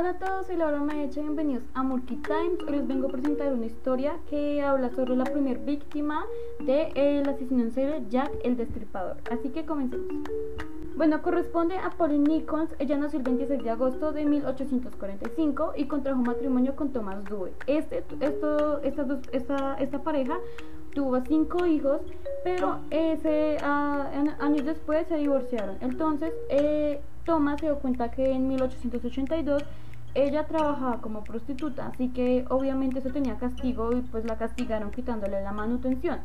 Hola a todos, soy Laura Maecha, bienvenidos a Murky Times. Hoy les vengo a presentar una historia que habla sobre la primera víctima del de, asesino en serie Jack el Destripador. Así que comencemos. Bueno, corresponde a Pauline Nichols. Ella nació el 26 de agosto de 1845 y contrajo matrimonio con Thomas Dewey. Este, esto, esta, esta, esta pareja tuvo cinco hijos, pero ese, uh, años después se divorciaron. Entonces, eh, Thomas se dio cuenta que en 1882 ella trabajaba como prostituta, así que obviamente eso tenía castigo y pues la castigaron quitándole la manutención.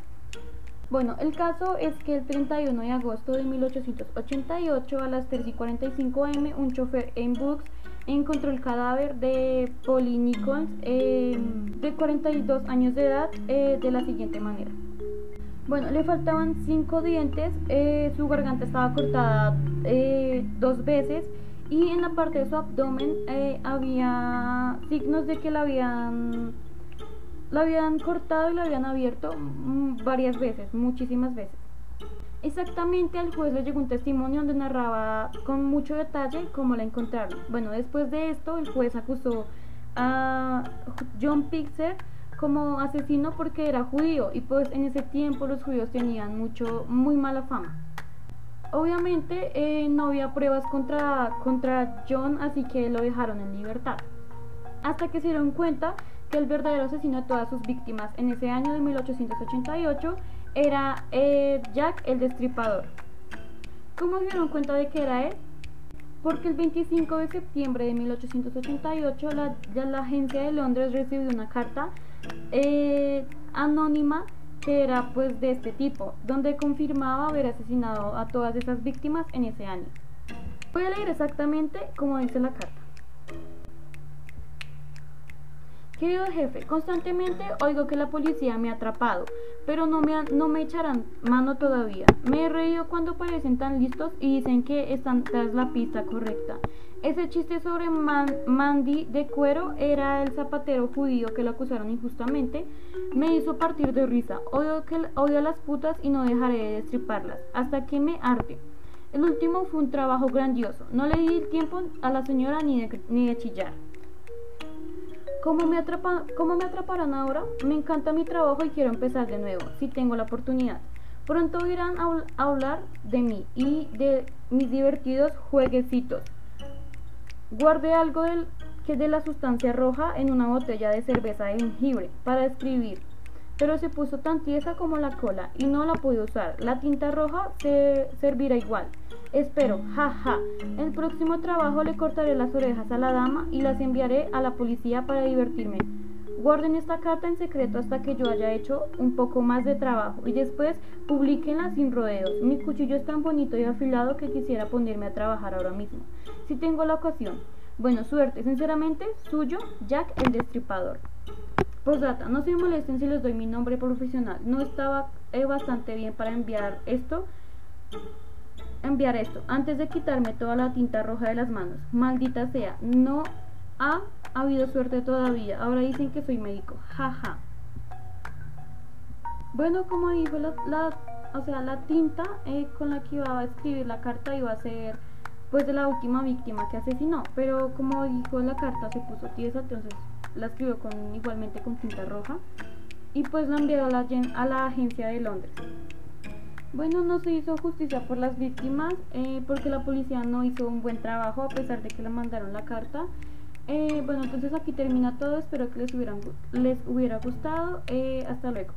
Bueno, el caso es que el 31 de agosto de 1888 a las 3 y 45 am un chofer en Brooks encontró el cadáver de Polly Nichols em, de 42 años de edad eh, de la siguiente manera. Bueno, le faltaban 5 dientes, eh, su garganta estaba cortada eh, dos veces y en la parte de su abdomen había signos de que la habían la habían cortado y la habían abierto mm, varias veces, muchísimas veces. Exactamente al juez le llegó un testimonio donde narraba con mucho detalle cómo la encontraron. Bueno, después de esto el juez acusó a John Pixer como asesino porque era judío y pues en ese tiempo los judíos tenían mucho muy mala fama. Obviamente eh, no había pruebas contra, contra John así que lo dejaron en libertad. Hasta que se dieron cuenta que el verdadero asesino de todas sus víctimas en ese año de 1888 era eh, Jack el Destripador. ¿Cómo se dieron cuenta de que era él? Porque el 25 de septiembre de 1888 la, la agencia de Londres recibió una carta eh, anónima que era pues de este tipo, donde confirmaba haber asesinado a todas esas víctimas en ese año. Voy a leer exactamente como dice la carta. Querido jefe, constantemente oigo que la policía me ha atrapado, pero no me, no me echarán mano todavía. Me he reído cuando parecen tan listos y dicen que están tras la pista correcta. Ese chiste sobre Mandy de cuero era el zapatero judío que lo acusaron injustamente. Me hizo partir de risa. Odio, que, odio a las putas y no dejaré de destriparlas, hasta que me arte. El último fue un trabajo grandioso. No le di el tiempo a la señora ni ni de chillar. ¿Cómo me, ¿Cómo me atraparán ahora? Me encanta mi trabajo y quiero empezar de nuevo, si tengo la oportunidad. Pronto oirán a hablar de mí y de mis divertidos jueguecitos. Guardé algo del, que de la sustancia roja en una botella de cerveza de jengibre para escribir, pero se puso tan tiesa como la cola y no la pude usar. La tinta roja se servirá igual. Espero, jaja. El próximo trabajo le cortaré las orejas a la dama y las enviaré a la policía para divertirme. Guarden esta carta en secreto hasta que yo haya hecho un poco más de trabajo y después publiquenla sin rodeos. Mi cuchillo es tan bonito y afilado que quisiera ponerme a trabajar ahora mismo. Si tengo la ocasión. Bueno, suerte. Sinceramente, suyo, Jack el Destripador. Posdata, no se molesten si les doy mi nombre profesional. No estaba eh, bastante bien para enviar esto enviar esto antes de quitarme toda la tinta roja de las manos. Maldita sea, no ha habido suerte todavía. Ahora dicen que soy médico. Jaja. Bueno, como dijo la, o sea, la tinta eh, con la que iba a escribir la carta iba a ser pues de la última víctima que asesinó. Pero como dijo la carta se puso tiesa, entonces la escribió con igualmente con tinta roja. Y pues la envió a la, agencia de Londres. Bueno, no se hizo justicia por las víctimas eh, porque la policía no hizo un buen trabajo a pesar de que le mandaron la carta. Eh, bueno, entonces aquí termina todo. Espero que les hubiera gustado. Eh, hasta luego.